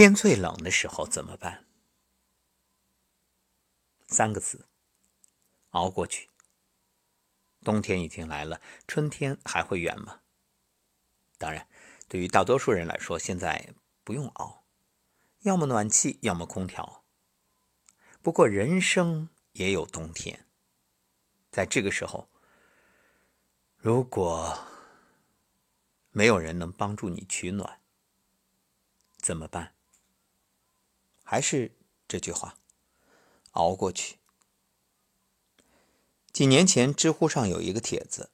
天最冷的时候怎么办？三个字：熬过去。冬天已经来了，春天还会远吗？当然，对于大多数人来说，现在不用熬，要么暖气，要么空调。不过，人生也有冬天，在这个时候，如果没有人能帮助你取暖，怎么办？还是这句话，熬过去。几年前，知乎上有一个帖子：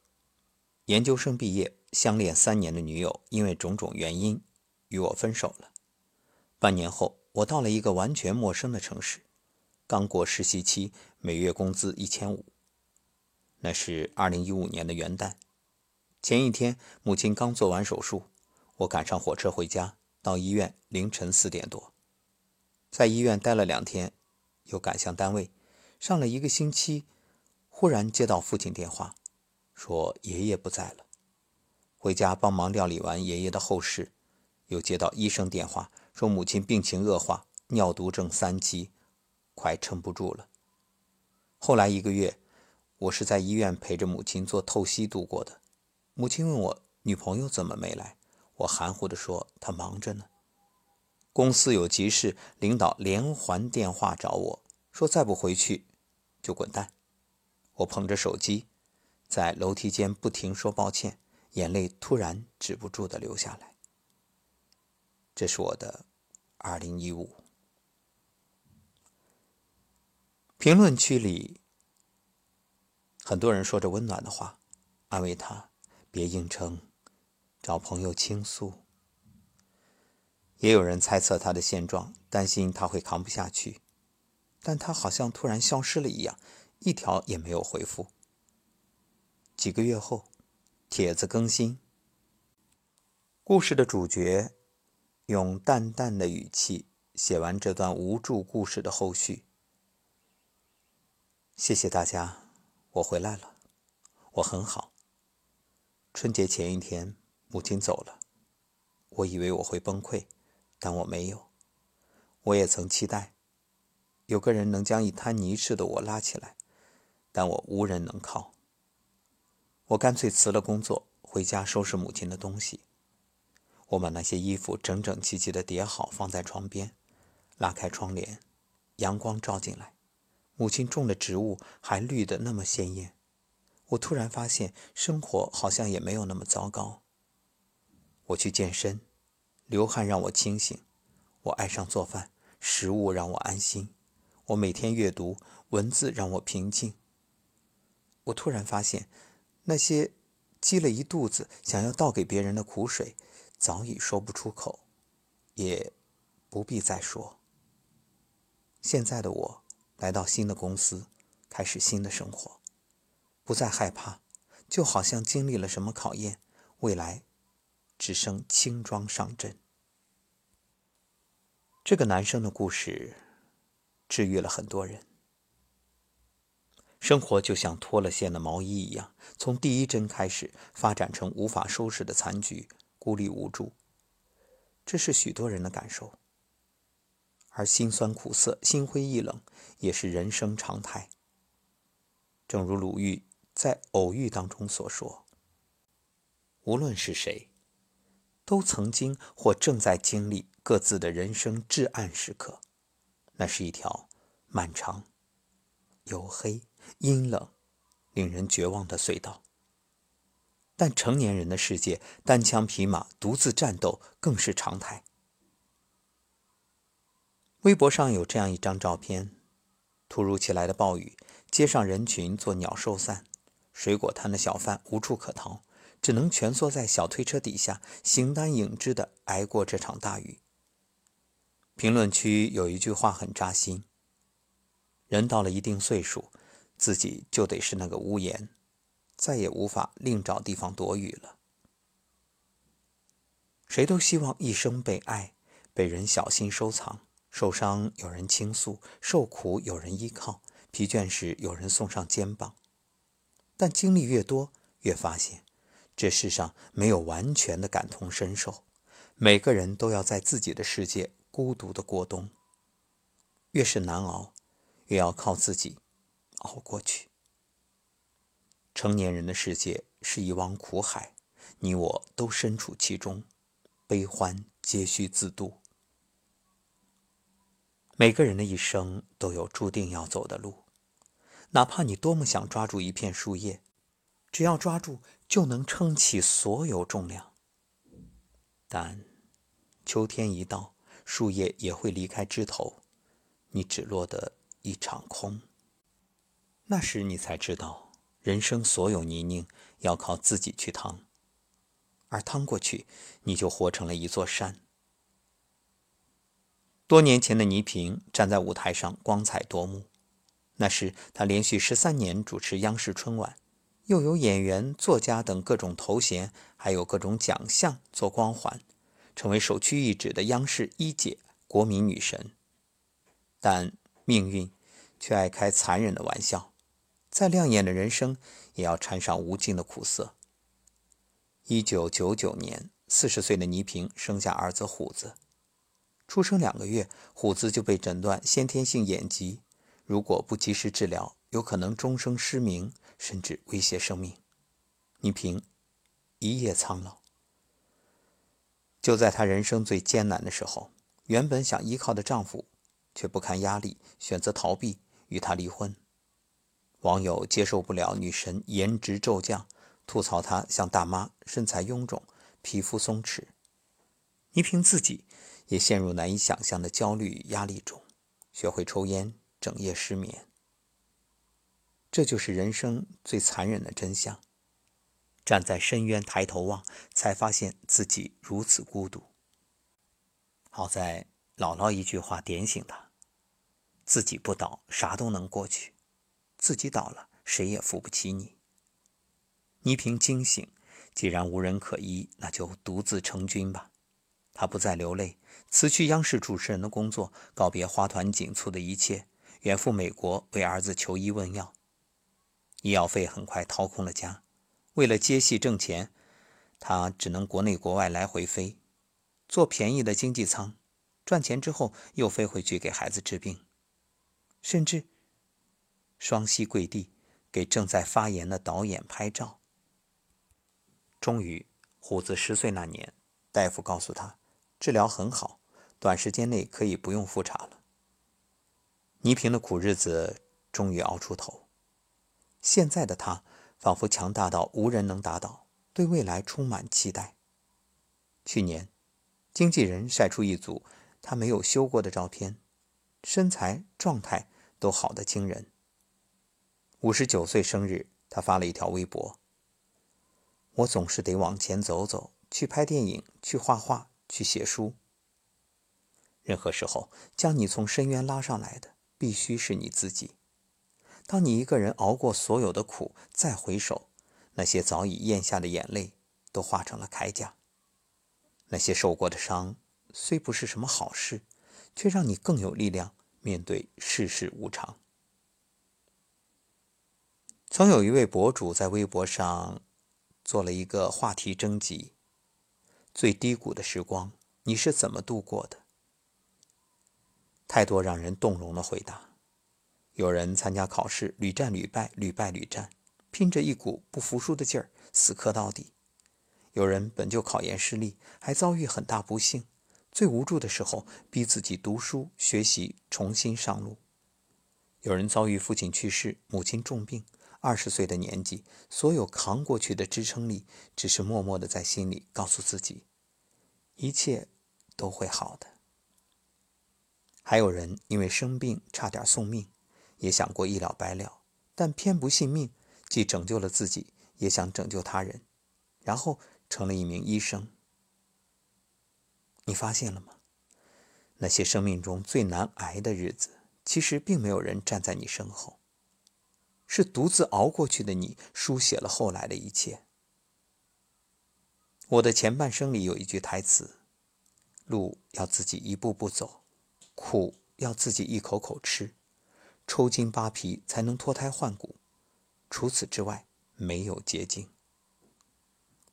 研究生毕业，相恋三年的女友因为种种原因与我分手了。半年后，我到了一个完全陌生的城市，刚过实习期，每月工资一千五。那是二零一五年的元旦，前一天母亲刚做完手术，我赶上火车回家，到医院凌晨四点多。在医院待了两天，又赶向单位，上了一个星期，忽然接到父亲电话，说爷爷不在了。回家帮忙料理完爷爷的后事，又接到医生电话，说母亲病情恶化，尿毒症三期，快撑不住了。后来一个月，我是在医院陪着母亲做透析度过的。母亲问我女朋友怎么没来，我含糊地说她忙着呢。公司有急事，领导连环电话找我说：“再不回去，就滚蛋。”我捧着手机，在楼梯间不停说抱歉，眼泪突然止不住的流下来。这是我的二零一五。评论区里，很多人说着温暖的话，安慰他：“别硬撑，找朋友倾诉。”也有人猜测他的现状，担心他会扛不下去，但他好像突然消失了一样，一条也没有回复。几个月后，帖子更新，故事的主角用淡淡的语气写完这段无助故事的后续。谢谢大家，我回来了，我很好。春节前一天，母亲走了，我以为我会崩溃。但我没有，我也曾期待有个人能将一滩泥似的我拉起来，但我无人能靠。我干脆辞了工作，回家收拾母亲的东西。我把那些衣服整整齐齐的叠好，放在床边，拉开窗帘，阳光照进来，母亲种的植物还绿得那么鲜艳。我突然发现，生活好像也没有那么糟糕。我去健身。流汗让我清醒，我爱上做饭，食物让我安心。我每天阅读，文字让我平静。我突然发现，那些积了一肚子想要倒给别人的苦水，早已说不出口，也不必再说。现在的我来到新的公司，开始新的生活，不再害怕，就好像经历了什么考验，未来。只剩轻装上阵。这个男生的故事治愈了很多人。生活就像脱了线的毛衣一样，从第一针开始发展成无法收拾的残局，孤立无助。这是许多人的感受。而辛酸苦涩、心灰意冷也是人生常态。正如鲁豫在《偶遇》当中所说：“无论是谁。”都曾经或正在经历各自的人生至暗时刻，那是一条漫长、黝黑、阴冷、令人绝望的隧道。但成年人的世界，单枪匹马、独自战斗更是常态。微博上有这样一张照片：突如其来的暴雨，街上人群作鸟兽散，水果摊的小贩无处可逃。只能蜷缩在小推车底下，形单影只的挨过这场大雨。评论区有一句话很扎心：人到了一定岁数，自己就得是那个屋檐，再也无法另找地方躲雨了。谁都希望一生被爱，被人小心收藏，受伤有人倾诉，受苦有人依靠，疲倦时有人送上肩膀。但经历越多，越发现。这世上没有完全的感同身受，每个人都要在自己的世界孤独的过冬。越是难熬，越要靠自己熬过去。成年人的世界是一汪苦海，你我都身处其中，悲欢皆需自度。每个人的一生都有注定要走的路，哪怕你多么想抓住一片树叶，只要抓住就能撑起所有重量。但秋天一到，树叶也会离开枝头，你只落得一场空。那时你才知道，人生所有泥泞要靠自己去趟，而趟过去，你就活成了一座山。多年前的倪萍站在舞台上光彩夺目，那时她连续十三年主持央视春晚，又有演员、作家等各种头衔，还有各种奖项做光环，成为首屈一指的央视一姐、国民女神。但命运却爱开残忍的玩笑，再亮眼的人生也要掺上无尽的苦涩。一九九九年，四十岁的倪萍生下儿子虎子。出生两个月，虎子就被诊断先天性眼疾，如果不及时治疗，有可能终生失明，甚至威胁生命。倪萍一夜苍老。就在她人生最艰难的时候，原本想依靠的丈夫，却不堪压力，选择逃避，与她离婚。网友接受不了女神颜值骤降，吐槽她像大妈，身材臃肿，皮肤松弛。倪萍自己。也陷入难以想象的焦虑与压力中，学会抽烟，整夜失眠。这就是人生最残忍的真相。站在深渊抬头望，才发现自己如此孤独。好在姥姥一句话点醒他：自己不倒，啥都能过去；自己倒了，谁也扶不起你。倪萍惊醒，既然无人可依，那就独自成军吧。他不再流泪。辞去央视主持人的工作，告别花团锦簇的一切，远赴美国为儿子求医问药。医药费很快掏空了家，为了接戏挣钱，他只能国内国外来回飞，坐便宜的经济舱，赚钱之后又飞回去给孩子治病，甚至双膝跪地给正在发言的导演拍照。终于，虎子十岁那年，大夫告诉他。治疗很好，短时间内可以不用复查了。倪萍的苦日子终于熬出头，现在的他仿佛强大到无人能打倒，对未来充满期待。去年，经纪人晒出一组他没有修过的照片，身材状态都好得惊人。五十九岁生日，他发了一条微博：“我总是得往前走走，去拍电影，去画画。”去写书。任何时候，将你从深渊拉上来的，必须是你自己。当你一个人熬过所有的苦，再回首，那些早已咽下的眼泪，都化成了铠甲。那些受过的伤，虽不是什么好事，却让你更有力量面对世事无常。曾有一位博主在微博上做了一个话题征集。最低谷的时光，你是怎么度过的？太多让人动容的回答。有人参加考试屡战屡败，屡败屡战，拼着一股不服输的劲儿，死磕到底；有人本就考研失利，还遭遇很大不幸，最无助的时候逼自己读书学习，重新上路；有人遭遇父亲去世，母亲重病。二十岁的年纪，所有扛过去的支撑力，只是默默的在心里告诉自己，一切都会好的。还有人因为生病差点送命，也想过一了百了，但偏不信命，既拯救了自己，也想拯救他人，然后成了一名医生。你发现了吗？那些生命中最难挨的日子，其实并没有人站在你身后。是独自熬过去的你，书写了后来的一切。我的前半生里有一句台词：“路要自己一步步走，苦要自己一口口吃，抽筋扒皮才能脱胎换骨。除此之外，没有捷径。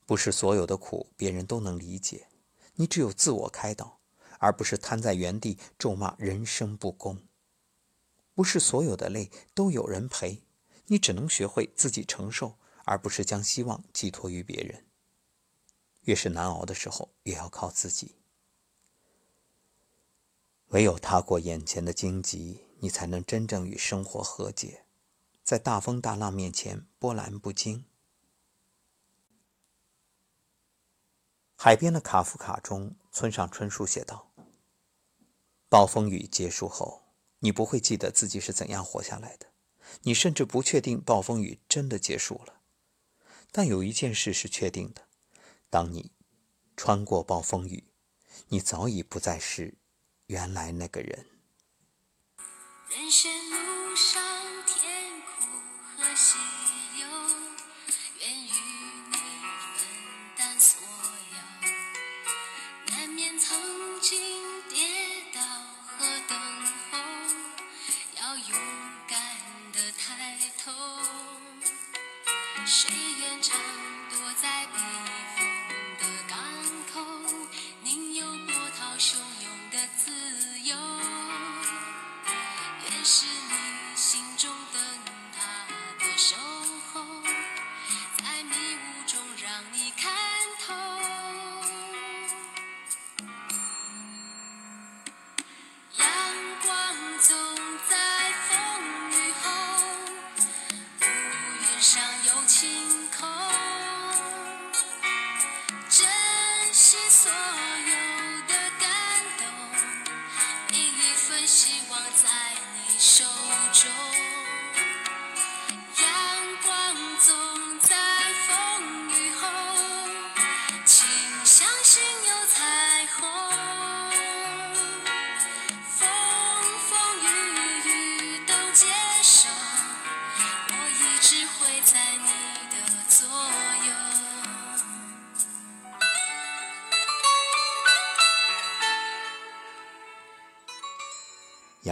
不是所有的苦别人都能理解，你只有自我开导，而不是瘫在原地咒骂人生不公。不是所有的泪都有人陪，你只能学会自己承受，而不是将希望寄托于别人。越是难熬的时候，越要靠自己。唯有踏过眼前的荆棘，你才能真正与生活和解，在大风大浪面前波澜不惊。海边的卡夫卡中，村上春树写道：“暴风雨结束后，你不会记得自己是怎样活下来的，你甚至不确定暴风雨真的结束了。但有一件事是确定的：当你穿过暴风雨，你早已不再是原来那个人。”人生路上甜苦和喜忧愿与你分担所有。难免曾经跌倒和等候要勇敢的抬头。谁所有的感动每一份希望在你手中。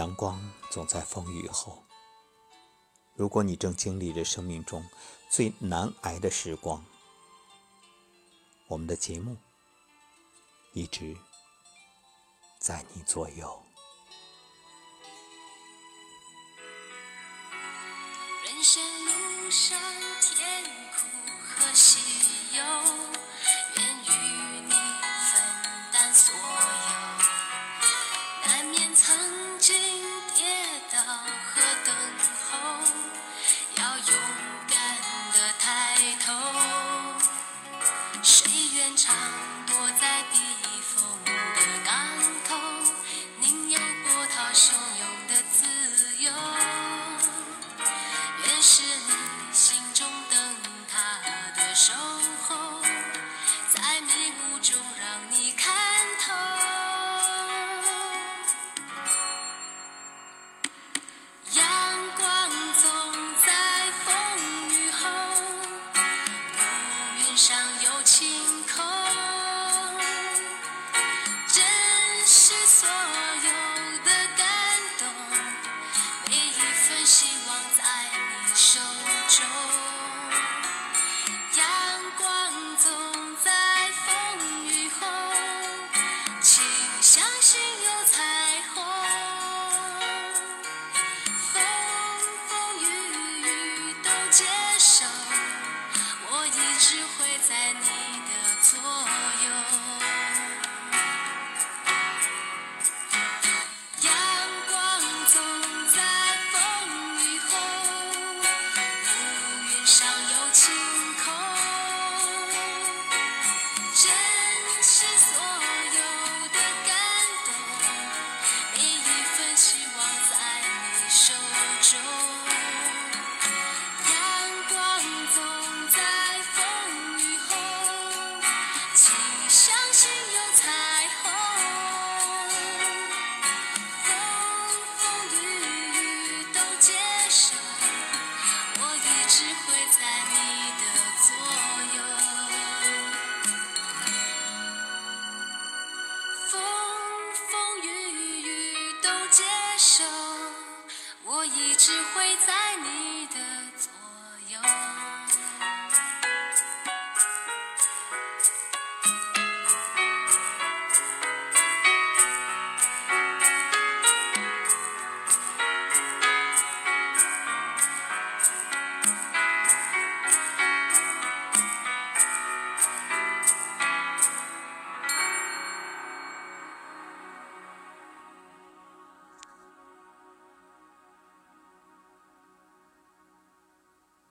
阳光总在风雨后。如果你正经历着生命中最难挨的时光，我们的节目一直在你左右。人生路上，甜苦和喜忧愿与你分担所。所有。的感动每一份希望在你手中阳光总在风雨后请相信有彩虹风风雨雨都接受我一直会在你的左右 time.